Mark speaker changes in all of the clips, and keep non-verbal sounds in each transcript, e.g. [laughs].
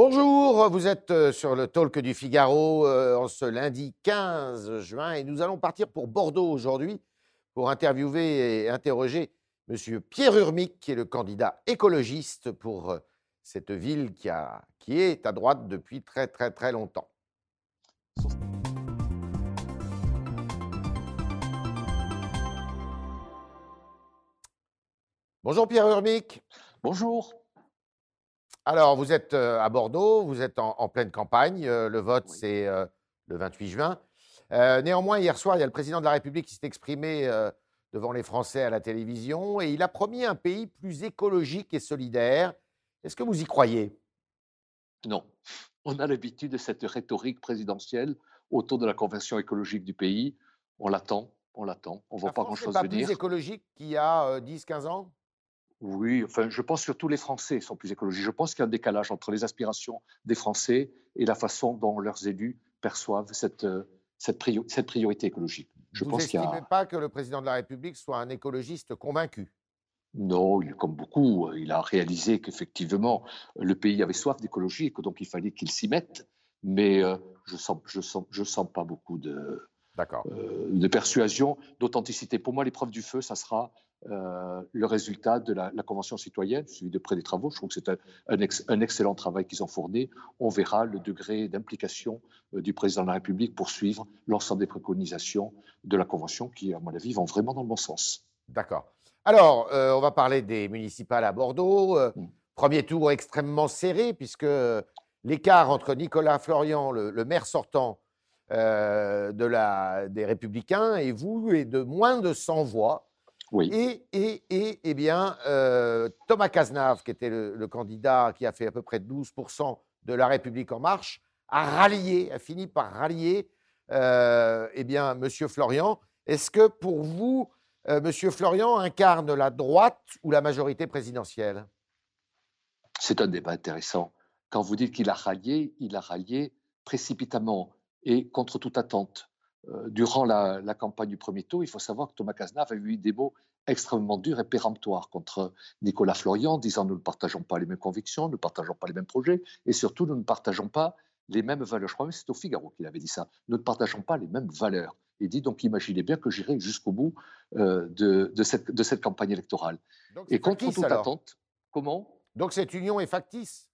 Speaker 1: Bonjour, vous êtes euh, sur le talk du Figaro euh, en ce lundi 15 juin et nous allons partir pour Bordeaux aujourd'hui pour interviewer et interroger M. Pierre Urmic, qui est le candidat écologiste pour euh, cette ville qui, qui est à droite depuis très très très longtemps. Bonjour Pierre Urmic.
Speaker 2: Bonjour.
Speaker 1: Alors, vous êtes euh, à Bordeaux, vous êtes en, en pleine campagne. euh, le vote,
Speaker 2: Oui.
Speaker 1: c'est euh, le 28 juin. Néanmoins, hier soir, il y a le président de la République qui s'est exprimé devant les Français à la télévision et il a promis un pays plus écologique et solidaire. Est-ce que vous y croyez?
Speaker 2: Non, on a l'habitude de cette rhétorique présidentielle autour de la conversion écologique du pays. On l'attend, on l'attend. On ne voit
Speaker 1: La
Speaker 2: pas
Speaker 1: France n'est
Speaker 2: grand-chose
Speaker 1: pas
Speaker 2: venir.
Speaker 1: plus écologique qu'il y a 10-15 ans?
Speaker 2: Oui, enfin, je pense que tous les Français sont plus écologiques. Je pense qu'il y a un décalage entre les aspirations des Français et la façon dont leurs élus perçoivent cette, euh, cette, prio- cette priorité écologique. Je
Speaker 1: Vous
Speaker 2: pense qu'il a.
Speaker 1: pas que le président de la République soit un écologiste convaincu?
Speaker 2: Non, il- comme beaucoup, il a réalisé qu'effectivement, le pays avait soif d'écologie et que donc il fallait qu'il s'y mette. Mais euh, je ne sens, je sens, je sens pas beaucoup de, euh, de persuasion, d'authenticité. Pour moi, l'épreuve du feu, ça sera euh, le résultat de la, la Convention citoyenne, suivi de près des travaux. Je trouve que c'est un, un ex- un excellent travail qu'ils ont fourni. On verra le degré d'implication euh, du président de la République pour suivre l'ensemble des préconisations de la Convention qui, à mon avis, vont vraiment dans le bon sens.
Speaker 1: D'accord. Alors, euh, on va parler des municipales à Bordeaux.
Speaker 2: Mm.
Speaker 1: Premier tour extrêmement serré, puisque l'écart entre Nicolas Florian, le, le maire sortant de la, des Républicains, et vous est de moins de 100 voix.
Speaker 2: Oui.
Speaker 1: Et, et, et, eh bien, euh, Thomas Cazenave, qui était le, le candidat qui a fait à peu près 12% de La République En Marche, a rallié, a fini par rallier euh, eh bien, Monsieur Florian. Est-ce que pour vous, euh, Monsieur Florian incarne la droite ou la majorité présidentielle?
Speaker 2: C'est un débat intéressant. Quand vous dites qu'il a rallié, il a rallié précipitamment et contre toute attente. Euh, durant la, la campagne du premier tour, il faut savoir que Thomas Cazenave a eu des mots extrêmement durs et péremptoires contre Nicolas Florian, disant nous ne partageons pas les mêmes convictions, nous ne partageons pas les mêmes projets et surtout nous ne partageons pas les mêmes valeurs. Je crois même que c'est au Figaro qu'il avait dit ça. Nous ne partageons pas les mêmes valeurs. Il dit donc imaginez bien que j'irai jusqu'au bout euh, de, de cette, de cette campagne électorale.
Speaker 1: Donc,
Speaker 2: Et contre
Speaker 1: factice,
Speaker 2: toute
Speaker 1: alors.
Speaker 2: attente, comment?
Speaker 1: Donc cette union est factice?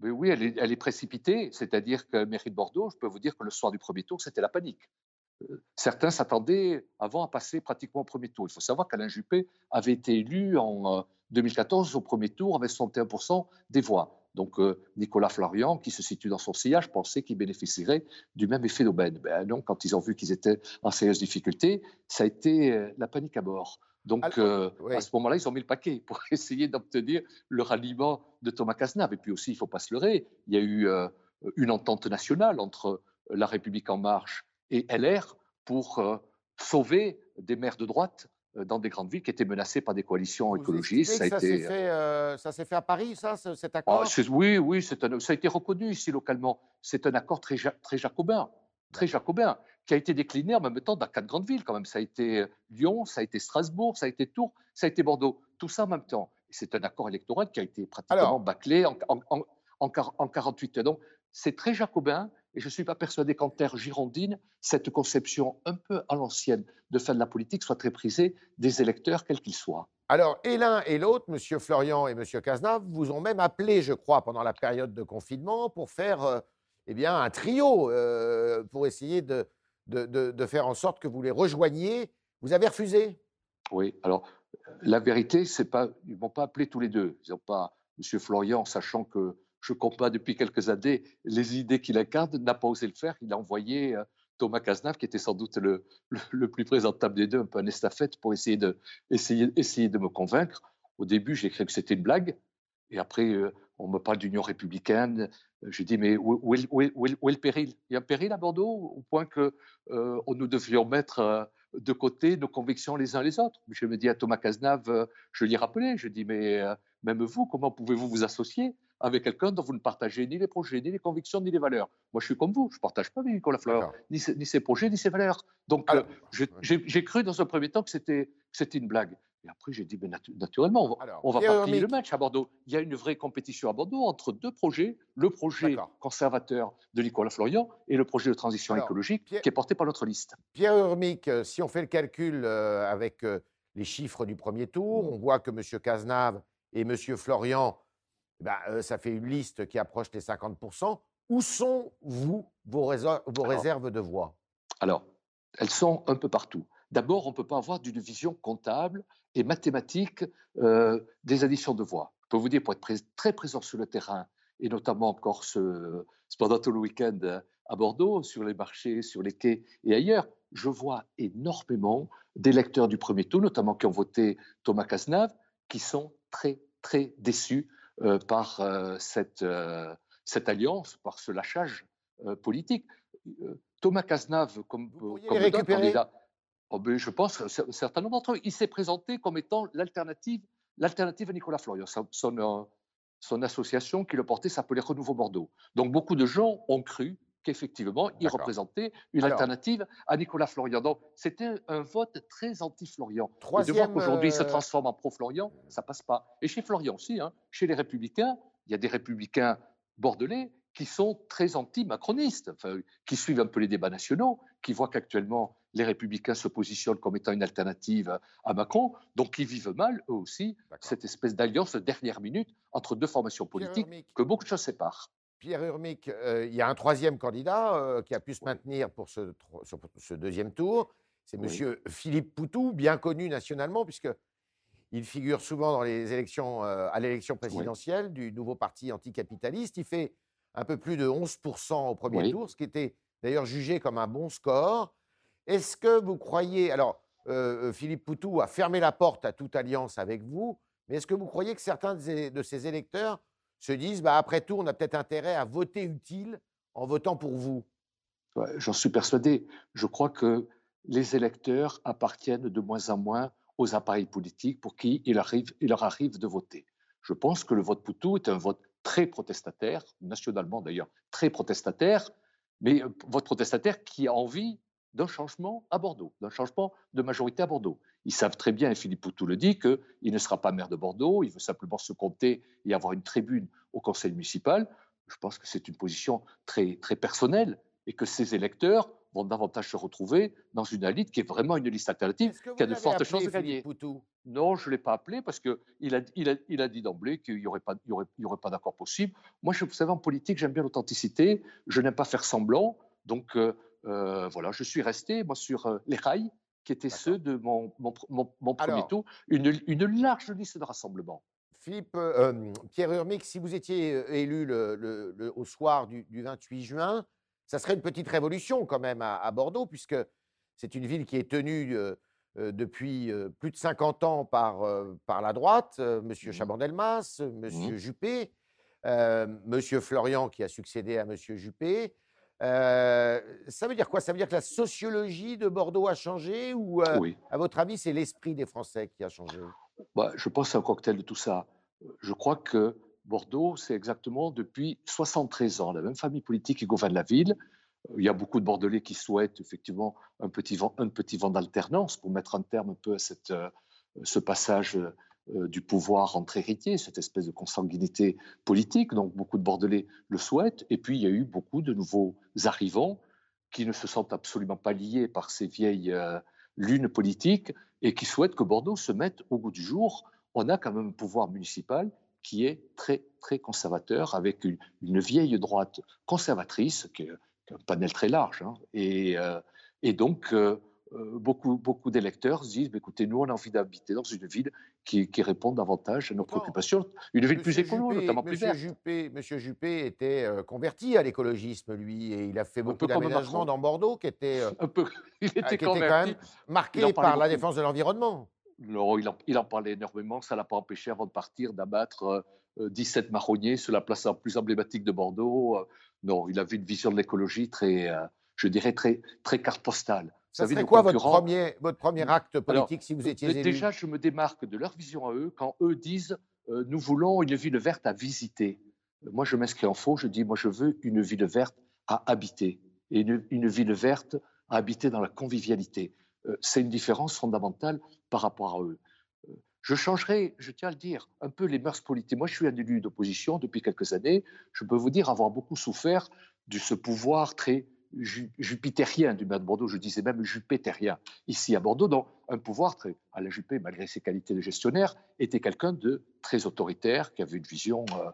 Speaker 2: mais oui, elle est, elle est précipitée, c'est-à-dire que mairie de Bordeaux, je peux vous dire que le soir du premier tour, c'était la panique. Euh, Certains s'attendaient avant à passer pratiquement au premier tour. Il faut savoir qu'Alain Juppé avait été élu en euh, 2014 au premier tour avec 61% des voix. Donc euh, Nicolas Florian, qui se situe dans son sillage, pensait qu'il bénéficierait du même effet d'aubaine. Ben non, quand ils ont vu qu'ils étaient en sérieuse difficulté, ça a été euh, la panique à bord. Donc
Speaker 1: Alors,
Speaker 2: euh,
Speaker 1: oui.
Speaker 2: à ce moment-là, ils ont mis le paquet pour [laughs] essayer d'obtenir le ralliement de Thomas Cazenave. Et puis aussi, il ne faut pas se leurrer, il y a eu euh, une entente nationale entre La République En Marche et LR pour euh, sauver des maires de droite euh, dans des grandes villes qui étaient menacées par des coalitions
Speaker 1: Vous
Speaker 2: écologistes.
Speaker 1: estimez que ça s'est
Speaker 2: été,
Speaker 1: fait, euh, ça fait à Paris, ça, ce- cet
Speaker 2: ah,
Speaker 1: accord?
Speaker 2: c'est- oui, oui, un- ça a été reconnu ici localement. C'est un accord très, très jacobin, très jacobin, qui a été décliné en même temps dans quatre grandes villes quand même. Ça a été euh, Lyon, ça a été Strasbourg, ça a été Tours, ça a été Bordeaux. Tout ça en même temps. C'est un accord électoral qui a été pratiquement
Speaker 1: Alors-
Speaker 2: bâclé en, en, en, en quar- en 48 heures. Donc c'est très jacobin. Et je ne suis pas persuadé qu'en terre girondine, cette conception un peu à l'ancienne de faire de la politique soit très prisée des électeurs, quels qu'ils soient.
Speaker 1: Alors, et l'un et l'autre, M. Florian et M. Cazenave, vous ont même appelé, je crois, pendant la période de confinement, pour faire euh, eh bien, un trio, euh, pour essayer de, de, de- de faire en sorte que vous les rejoigniez. Vous avez refusé?
Speaker 2: Oui, alors la vérité, c'est pas, ils m'ont pas appelé tous les deux. Ils n'ont pas, Monsieur Florian, sachant que je combats depuis quelques années les idées qu'il incarne, n'a pas osé le faire. Il a envoyé euh, Thomas Cazenave, qui était sans doute le, le, plus présentable des deux, un peu un estafette, pour essayer de, essayer, essayer de me convaincre. Au début, j'ai cru que c'était une blague. Et après, euh, on me parle d'union républicaine. J'ai dit, mais où, où est, où est- où est le- péril? Il y a un péril à Bordeaux, au point que euh, nous devions mettre euh, de côté nos convictions les uns les autres. Je me dis à Thomas Cazenave, je lui ai rappelé, je dis, mais même vous, comment pouvez-vous vous associer? Avec quelqu'un dont vous ne partagez ni les projets, ni les convictions, ni les valeurs Moi, je suis comme vous, je ne partage pas Nicolas Fleur, ni, ses- ni ses projets, ni ses valeurs. Donc, euh, j'ai cru dans un premier temps que c'était une blague. Et après, j'ai dit, mais naturellement, on va, pas plier le match à Bordeaux. Il y a une vraie compétition à Bordeaux entre deux projets, le projet conservateur de Nicolas Florian et le projet de transition écologique qui est porté par notre liste.
Speaker 1: Pierre Urmic, euh, si on fait le calcul euh, avec les chiffres du premier tour, on voit que M. Cazenave et M. Florian, eh ben, ça fait une liste qui approche les 50%. Où sont, vous, vos, vos réserves de voix?
Speaker 2: Alors, elles sont un peu partout. D'abord, on ne peut pas avoir d'une vision comptable et mathématique euh, des additions de voix. Je peux vous dire, pour être très présent sur le terrain, et notamment encore ce, pendant tout le week-end à Bordeaux, sur les marchés, sur les quais et ailleurs, je vois énormément d'électeurs du premier tour, notamment qui ont voté Thomas Cazenave, qui sont très, très déçus euh, par euh, cette, cette alliance, par ce lâchage politique. Thomas Cazenave, comme, comme candidat, Oh, ben, je pense un certain nombre d'entre eux. Il s'est présenté comme étant l'alternative, l'alternative à Nicolas Florian. Son, euh, son, association qui le portait s'appelait Renouveau Bordeaux. Donc beaucoup de gens ont cru qu'effectivement, il représentait une alternative à Nicolas Florian. Donc, c'était un vote très anti-Florian. Et de voir qu'aujourd'hui, il se euh, transforme en pro-Florian, ça passe pas. Et chez Florian aussi, hein, chez les Républicains, il y a des Républicains bordelais qui sont très anti-macronistes, qui suivent un peu les débats nationaux, qui voient qu'actuellement les républicains se positionnent comme étant une alternative à Macron, donc ils vivent mal, eux aussi, cette espèce d'alliance de dernière minute entre deux formations politiques que beaucoup de choses séparent.
Speaker 1: Pierre Urmic, euh, il y a un troisième candidat euh, qui a pu se maintenir pour ce, ce deuxième tour. C'est M. Philippe Poutou, bien connu nationalement, puisque il figure souvent dans les élections, euh, à l'élection présidentielle du nouveau parti anticapitaliste. Il fait un peu plus de 11% au premier tour, ce qui était d'ailleurs jugé comme un bon score. Est-ce que vous croyez, alors euh, Philippe Poutou a fermé la porte à toute alliance avec vous, mais est-ce que vous croyez que certains de ces électeurs se disent, bah, après tout, on a peut-être intérêt à voter utile en votant pour vous
Speaker 2: J'en suis persuadé. Je crois que les électeurs appartiennent de moins en moins aux appareils politiques pour qui il, arrive, il leur arrive de voter. Je pense que le vote Poutou est un vote très protestataire, nationalement d'ailleurs, très protestataire, mais euh, vote protestataire qui a envie d'un changement à Bordeaux, d'un changement de majorité à Bordeaux. Ils savent très bien, et Philippe Poutou le dit, qu'il ne sera pas maire de Bordeaux, il veut simplement se compter et avoir une tribune au conseil municipal. Je pense que c'est une position très, très personnelle et que ces électeurs vont davantage se retrouver dans une élite qui est vraiment une liste alternative, qui a de fortes chances de gagner. Non, je ne l'ai pas appelé parce qu'il a, il a, il a dit d'emblée qu'il n'y aurait pas, y aurait, y aurait pas d'accord possible. Moi, je, vous savez, en politique, j'aime bien l'authenticité, je n'aime pas faire semblant. Donc, euh, euh, voilà, je suis resté, moi, sur euh, les rails, qui étaient ceux de mon, mon, mon, premier tour, une, une, large liste de rassemblement.
Speaker 1: Philippe, Pierre Urmic, si vous étiez élu le, le, au soir du, du 28 juin, ça serait une petite révolution quand même à, Bordeaux, puisque c'est une ville qui est tenue depuis plus de 50 ans par, par la droite, M. Mmh. Chabandelmas, M. Mmh. Juppé, M. Florian qui a succédé à M. Juppé. Ça veut dire quoi? Ça veut dire que la sociologie de Bordeaux a changé ou, à votre avis, c'est l'esprit des Français qui a changé?
Speaker 2: Bah, Je pense à un cocktail de tout ça. Je crois que Bordeaux, c'est exactement depuis 73 ans la même famille politique qui gouverne la ville. Euh, il y a beaucoup de Bordelais qui souhaitent effectivement un petit vent, un petit vent d'alternance pour mettre un terme un peu à cette, euh, ce passage euh, du pouvoir entre héritiers, cette espèce de consanguinité politique. Donc beaucoup de Bordelais le souhaitent. Et puis il y a eu beaucoup de nouveaux arrivants qui ne se sentent absolument pas liés par ces vieilles lunes politiques et qui souhaitent que Bordeaux se mette au goût du jour. On a quand même un pouvoir municipal qui est très, très conservateur, avec une, vieille droite conservatrice, qui est, un panel très large. Hein. et, euh, et, donc, euh, euh, beaucoup, beaucoup d'électeurs se disent bah, écoutez, nous, on a envie d'habiter dans une ville qui, qui répond davantage à nos préoccupations, une ville plus écolo, notamment plus verte.
Speaker 1: Juppé, Monsieur Juppé était converti à l'écologisme, lui, et il a fait beaucoup d'aménagements dans Bordeaux qui étaient, [laughs] un peu, il était, quand même marqués par la défense de l'environnement
Speaker 2: il en, parlait énormément. Ça ne l'a pas empêché, avant de partir, d'abattre 17 euh, marronniers sur la place la plus emblématique de Bordeaux. Euh, non, il avait une vision de l'écologie très, euh, je dirais, très, très carte postale.
Speaker 1: Ça serait quoi votre premier, votre premier acte politique si vous étiez élu
Speaker 2: Déjà, je me démarque de leur vision à eux quand eux disent nous voulons une ville verte à visiter. Moi, je m'inscris en faux. Je dis moi, je veux une ville verte à habiter et une ville verte à habiter dans la convivialité. c'est une différence fondamentale par rapport à eux. Euh, Je changerai, je tiens à le dire, un peu les mœurs politiques. Moi, je suis un élu d'opposition depuis quelques années. Je peux vous dire avoir beaucoup souffert de ce pouvoir très jupitérien du maire de Bordeaux, je disais même jupétérien, ici à Bordeaux, donc un pouvoir très, la Juppé, malgré ses qualités de gestionnaire, était quelqu'un de très autoritaire, qui avait une vision euh,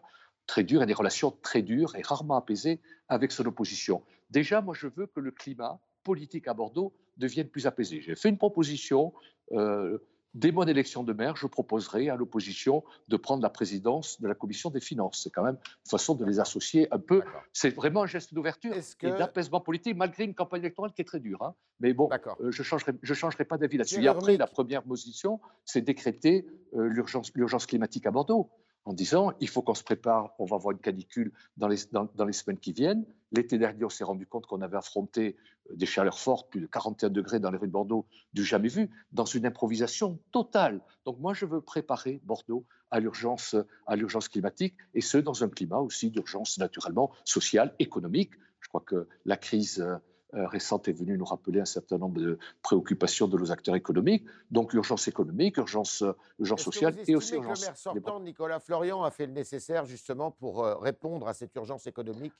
Speaker 2: très dure et des relations très dures et rarement apaisées avec son opposition. Déjà, moi, je veux que le climat politique à Bordeaux devienne plus apaisé. J'ai fait une proposition. Euh, Dès mon élection de maire, je proposerai à l'opposition de prendre la présidence de la commission des finances. C'est quand même une façon de les associer un peu. C'est vraiment un geste d'ouverture et d'apaisement politique, malgré une campagne électorale qui est très dure. Hein. Mais bon, euh, je ne changerai, je changerai pas d'avis là-dessus. Et après, la première position, c'est décréter euh, l'urgence climatique à Bordeaux en disant il faut qu'on se prépare, on va avoir une canicule dans les, dans, les semaines qui viennent. L'été dernier, on s'est rendu compte qu'on avait affronté euh, des chaleurs fortes, plus de 41 degrés dans les rues de Bordeaux, du jamais vu, dans une improvisation totale. Donc moi, je veux préparer Bordeaux à l'urgence, à l'urgence climatique, et ce, dans un climat aussi d'urgence naturellement sociale, économique. Je crois que la crise euh, euh, récente est venue nous rappeler un certain nombre de préoccupations de nos acteurs économiques. Donc l'urgence économique, urgence, urgence sociale
Speaker 1: et
Speaker 2: aussi
Speaker 1: urgence. Le maire sortant, Nicolas Florian, a fait le nécessaire justement pour répondre à cette urgence économique?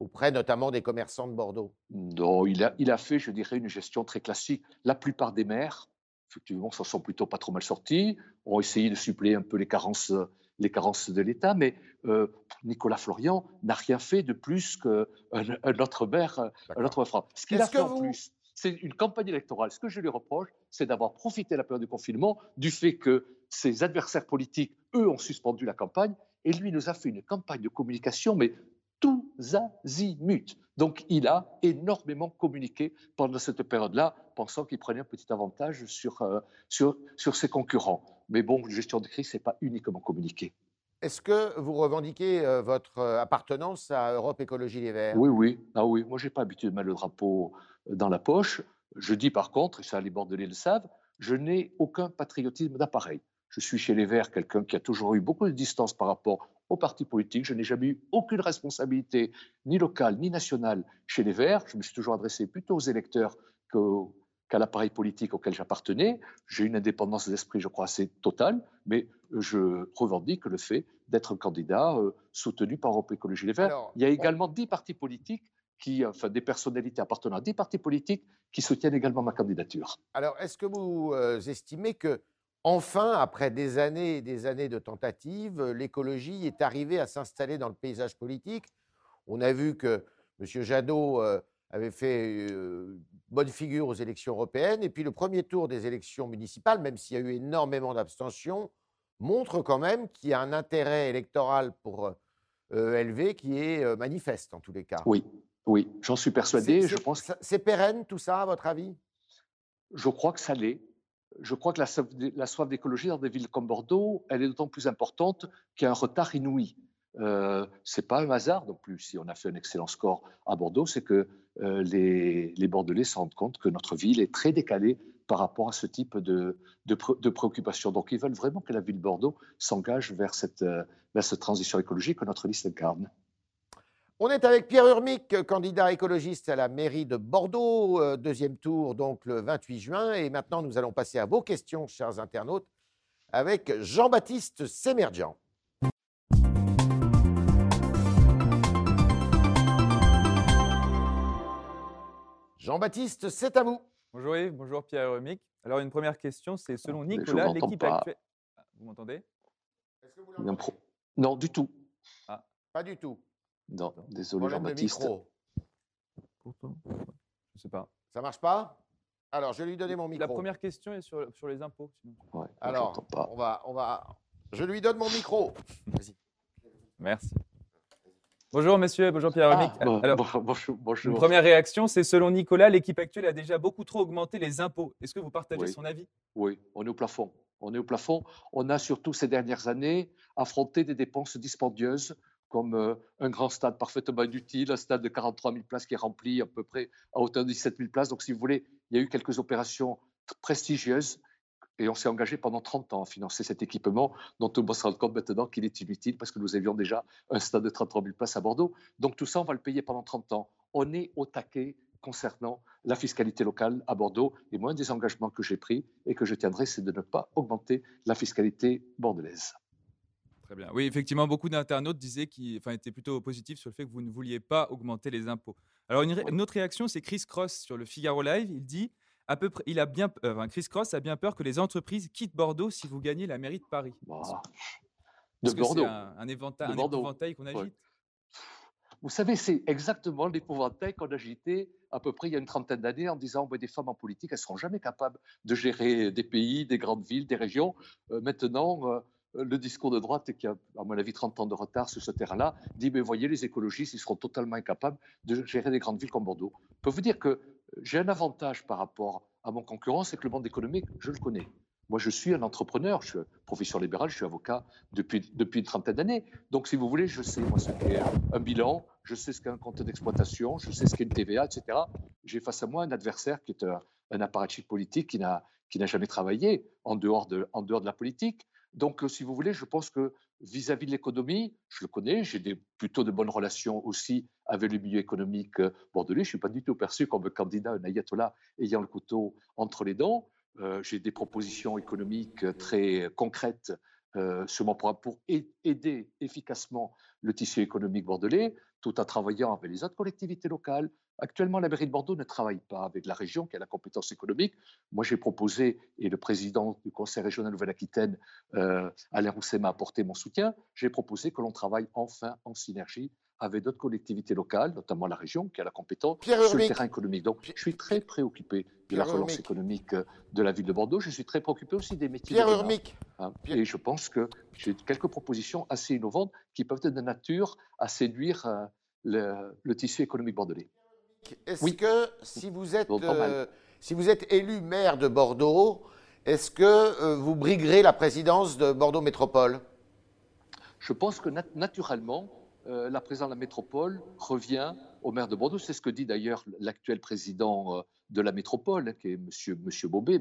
Speaker 1: Auprès notamment des commerçants de Bordeaux
Speaker 2: Non, il a, il a fait, je dirais, une gestion très classique. La plupart des maires, effectivement, s'en sont plutôt pas trop mal sortis, ont essayé de suppléer un peu les carences les carences de l'État, mais euh, Nicolas Florian n'a rien fait de plus qu'un un autre maire, un autre maire. Ce qu'il a fait en plus, c'est une campagne électorale. Ce que je lui reproche, c'est d'avoir profité de la période du confinement du fait que ses adversaires politiques, eux, ont suspendu la campagne, et lui nous a fait une campagne de communication, mais tous azimuts. Donc il a énormément communiqué pendant cette période-là, pensant qu'il prenait un petit avantage sur, euh, sur, sur ses concurrents. Mais bon, la gestion de crise, ce n'est pas uniquement communiqué.
Speaker 1: Est-ce que vous revendiquez euh, votre euh, appartenance à Europe Écologie Les Verts?
Speaker 2: Oui, oui. Ah oui. Moi, je n'ai pas habitué de mettre le drapeau dans la poche. Je dis par contre, et ça les Bordelais le savent, je n'ai aucun patriotisme d'appareil. Je suis chez les Verts quelqu'un qui a toujours eu beaucoup de distance par rapport aux partis politiques. Je n'ai jamais eu aucune responsabilité, ni locale, ni nationale, chez les Verts. Je me suis toujours adressé plutôt aux électeurs qu'à l'appareil politique auquel j'appartenais. J'ai une indépendance d'esprit, je crois, assez totale, mais je revendique le fait d'être un candidat euh, soutenu par Europe Écologie Les Verts. Il y a également dix partis politiques, qui, enfin des personnalités appartenant à dix partis politiques, qui soutiennent également ma candidature.
Speaker 1: Alors, est-ce que vous euh, estimez que, enfin, après des années et des années de tentatives, l'écologie est arrivée à s'installer dans le paysage politique On a vu que M. Jadot euh, avait fait bonne figure aux élections européennes. Et puis le premier tour des élections municipales, même s'il y a eu énormément d'abstention, montre quand même qu'il y a un intérêt électoral pour ELV qui est manifeste en tous les cas.
Speaker 2: Oui, oui, j'en suis persuadé. Je
Speaker 1: pense. C'est pérenne tout ça, à votre avis?
Speaker 2: Je crois que ça l'est. Je crois que la, soif d'écologie dans des villes comme Bordeaux, elle est d'autant plus importante qu'il y a un retard inouï. Euh, c'est pas un hasard non plus si on a fait un excellent score à Bordeaux, c'est que euh, les, Bordelais se rendent compte que notre ville est très décalée par rapport à ce type de, de, préoccupations. Donc ils veulent vraiment que la ville de Bordeaux s'engage vers cette, euh, vers cette transition écologique que notre liste incarne.
Speaker 1: On est avec Pierre Urmic, candidat écologiste à la mairie de Bordeaux, euh, deuxième tour donc le 28 juin. Et maintenant, nous allons passer à vos questions, chers internautes, avec Jean-Baptiste Sémerdian. Jean-Baptiste, c'est à vous.
Speaker 3: Bonjour Yves, bonjour Pierre Remic. Alors une première question, c'est selon Nicolas, l'équipe actuelle... Ah, vous m'entendez?
Speaker 2: Non, du tout.
Speaker 1: Ah. Pas du tout.
Speaker 2: Non, désolé Jean-Baptiste.
Speaker 3: Pourtant, je sais pas.
Speaker 1: Ça marche pas? Alors, je vais lui donner mon micro.
Speaker 3: La première question est sur, sur les impôts.
Speaker 1: Alors, on va, on va. Je lui donne mon micro. Vas-y.
Speaker 3: Merci. Bonjour monsieur, bonjour Pierre ah,
Speaker 2: Alors, bonjour, bonjour.
Speaker 3: Une première réaction, c'est selon Nicolas, l'équipe actuelle a déjà beaucoup trop augmenté les impôts. Est-ce que vous partagez son avis?
Speaker 2: Oui, on est au plafond. On est au plafond. On a surtout ces dernières années affronté des dépenses dispendieuses comme euh, un grand stade parfaitement inutile, un stade de 43 000 places qui est rempli à peu près à hauteur de 17 000 places. Donc, si vous voulez, il y a eu quelques opérations prestigieuses et on s'est engagé pendant 30 ans à financer cet équipement dont on se rend compte maintenant qu'il est inutile parce que nous avions déjà un stade de 33 000 places à Bordeaux. Donc tout ça, on va le payer pendant 30 ans. On est au taquet concernant la fiscalité locale à Bordeaux. Et moi, un des engagements que j'ai pris et que je tiendrai, c'est de ne pas augmenter la fiscalité bordelaise.
Speaker 3: Très bien. Oui, effectivement, beaucoup d'internautes disaient qu'ils enfin, étaient plutôt positifs sur le fait que vous ne vouliez pas augmenter les impôts. Alors, une, autre réaction, c'est Chris Cross sur le Figaro Live. Il dit à peu près, il a bien, euh, Chris Cross a bien peur que les entreprises quittent Bordeaux si vous gagnez la mairie de Paris.
Speaker 2: Bah, de Bordeaux.
Speaker 3: C'est un, un, éventail, qu'on agite.
Speaker 2: Vous savez, c'est exactement l'épouvantail qu'on agitait à peu près il y a une trentaine d'années en disant des femmes en politique, elles ne seront jamais capables de gérer des pays, des grandes villes, des régions. Euh, maintenant, euh, le discours de droite, qui a, à mon avis, 30 ans de retard sur ce terrain-là, dit Mais voyez, les écologistes, ils seront totalement incapables de gérer des grandes villes comme Bordeaux. Je peux vous dire que j'ai un avantage par rapport à mon concurrent, c'est que le monde économique, je le connais. Moi, je suis un entrepreneur, je suis professeur libéral, je suis avocat depuis, une trentaine d'années. Donc, si vous voulez, je sais moi, ce qu'est un bilan, je sais ce qu'est un compte d'exploitation, je sais ce qu'est une TVA, etc. J'ai face à moi un adversaire qui est un, un politique qui n'a jamais travaillé en dehors de la politique. Donc, euh, si vous voulez, je pense que vis-à-vis de l'économie, je le connais, j'ai plutôt de bonnes relations aussi avec le milieu économique euh, bordelais. Je ne suis pas du tout perçu comme un candidat, un ayatollah ayant le couteau entre les dents. Euh, j'ai des propositions économiques très concrètes sur mon programme pour aider efficacement le tissu économique bordelais, tout en travaillant avec les autres collectivités locales. Actuellement, la mairie de Bordeaux ne travaille pas avec la région qui a la compétence économique. Moi, j'ai proposé, et le président du Conseil régional Nouvelle-Aquitaine, euh, Alain Rousset, m'a apporté mon soutien, j'ai proposé que l'on travaille enfin en synergie avec d'autres collectivités locales, notamment la région, qui a la compétence sur le terrain économique. Donc, je suis très préoccupé de la relance économique euh, de la ville de Bordeaux. Je suis très préoccupé aussi des métiers.
Speaker 1: Pierre Urmic.
Speaker 2: Hein. Et je pense que j'ai quelques propositions assez innovantes qui peuvent être de nature à séduire euh, le, tissu économique bordelais.
Speaker 1: Est-ce que si vous êtes, euh, si vous êtes élu maire de Bordeaux, est-ce que vous briguerez la présidence de Bordeaux Métropole?
Speaker 2: Je pense que naturellement, euh, la présidence de la métropole revient au maire de Bordeaux. C'est ce que dit d'ailleurs l'actuel président euh, de la métropole, qui est monsieur, monsieur Bobet,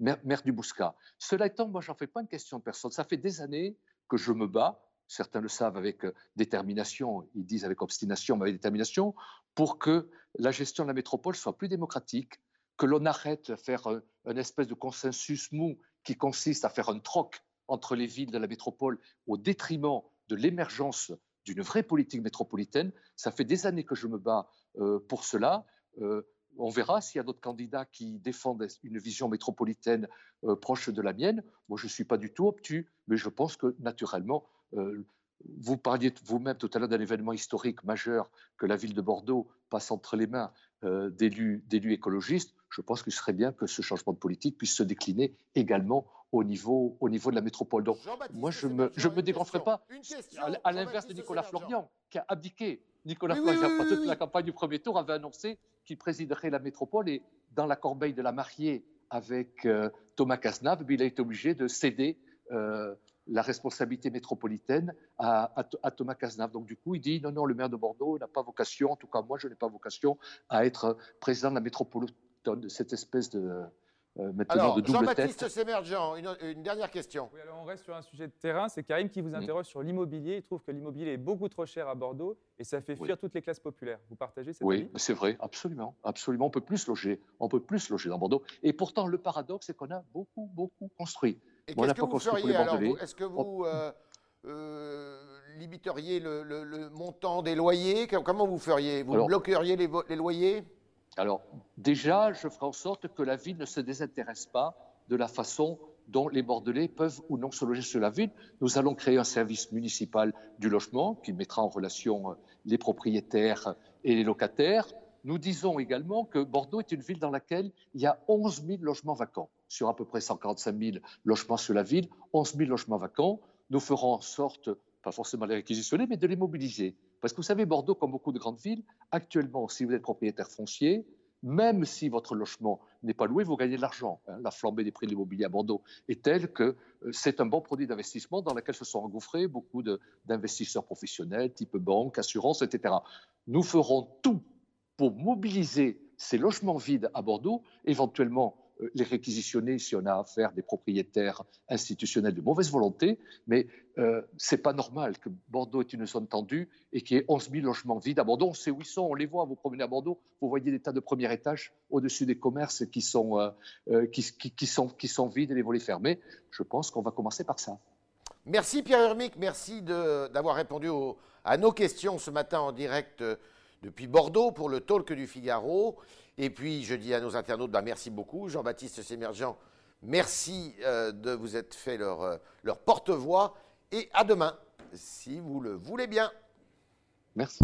Speaker 2: maire, du Bouscat. Cela étant, moi, j'en fais pas une question de personne. Ça fait des années que je me bats, certains le savent avec euh, détermination, ils disent avec obstination, mais avec détermination, pour que la gestion de la métropole soit plus démocratique, que l'on arrête de faire un, espèce de consensus mou qui consiste à faire un troc entre les villes de la métropole au détriment de l'émergence d'une vraie politique métropolitaine. Ça fait des années que je me bats euh, pour cela. Euh, on verra s'il y a d'autres candidats qui défendent une vision métropolitaine euh, proche de la mienne. Moi, je ne suis pas du tout obtus, mais je pense que naturellement, vous parliez vous-même tout à l'heure d'un événement historique majeur que la ville de Bordeaux passe entre les mains d'élus écologistes. Je pense qu'il serait bien que ce changement de politique puisse se décliner également au niveau, au niveau de la métropole. Donc, moi, je ne me, je me dégonflerai pas, à, l'inverse de Nicolas Florian, qui a abdiqué. Nicolas Florian, oui, toute la campagne du premier tour, avait annoncé qu'il présiderait la métropole et dans la corbeille de la mariée avec euh, Thomas Cazenave, il a été obligé de céder euh, la responsabilité métropolitaine à, à, Thomas Cazenave. Donc du coup, il dit non, non, le maire de Bordeaux n'a pas vocation, en tout cas moi, je n'ai pas vocation à être président de la métropole de cette espèce de,
Speaker 1: euh, alors, Jean-Baptiste Sémergent, une, une, dernière question.
Speaker 3: Oui, alors on reste sur un sujet de terrain. C'est Karim qui vous interroge sur l'immobilier. Il trouve que l'immobilier est beaucoup trop cher à Bordeaux et ça fait fuir toutes les classes populaires. Vous partagez cette
Speaker 2: Oui, c'est vrai, absolument, absolument. On peut plus loger, on peut plus loger dans Bordeaux. Et pourtant, le paradoxe, c'est qu'on a beaucoup, beaucoup construit.
Speaker 1: Et qu'est-ce que vous feriez alors Est-ce que vous euh, euh, limiteriez le, montant des loyers Comment vous feriez? Vous bloqueriez les loyers?
Speaker 2: Alors, déjà, je ferai en sorte que la ville ne se désintéresse pas de la façon dont les Bordelais peuvent ou non se loger sur la ville. Nous allons créer un service municipal du logement qui mettra en relation euh, les propriétaires et les locataires. Nous disons également que Bordeaux est une ville dans laquelle il y a 11 000 logements vacants. Sur à peu près 145 000 logements sur la ville, 11 000 logements vacants. Nous ferons en sorte, pas forcément les réquisitionner, mais de les mobiliser. Parce que vous savez, Bordeaux, comme beaucoup de grandes villes, actuellement, si vous êtes propriétaire foncier, même si votre logement n'est pas loué, vous gagnez de l'argent. Hein. La flambée des prix de l'immobilier à Bordeaux est telle que euh, c'est un bon produit d'investissement dans lequel se sont engouffrés beaucoup d'investisseurs professionnels, type banque, assurance, etc. Nous ferons tout pour mobiliser ces logements vides à Bordeaux, éventuellement euh, les réquisitionner si on a affaire des propriétaires institutionnels de mauvaise volonté, mais euh, c'est pas normal que Bordeaux est une zone tendue et qu'il y ait 11 000 logements vides à Bordeaux. On sait où ils sont, on les voit, vous promenez à Bordeaux, vous voyez des tas de premier étage au-dessus des commerces qui sont, euh, euh, qui, qui, qui, sont, qui sont vides et les volets fermés. Je pense qu'on va commencer par ça.
Speaker 1: Merci Pierre Hermic, merci d'avoir répondu à nos questions ce matin en direct euh, depuis Bordeaux pour le talk du Figaro. Et puis je dis à nos internautes, bah, merci beaucoup. Jean-Baptiste Sémergent, merci euh, de vous être fait euh, leur porte-voix. Et à demain, si vous le voulez bien.
Speaker 2: Merci.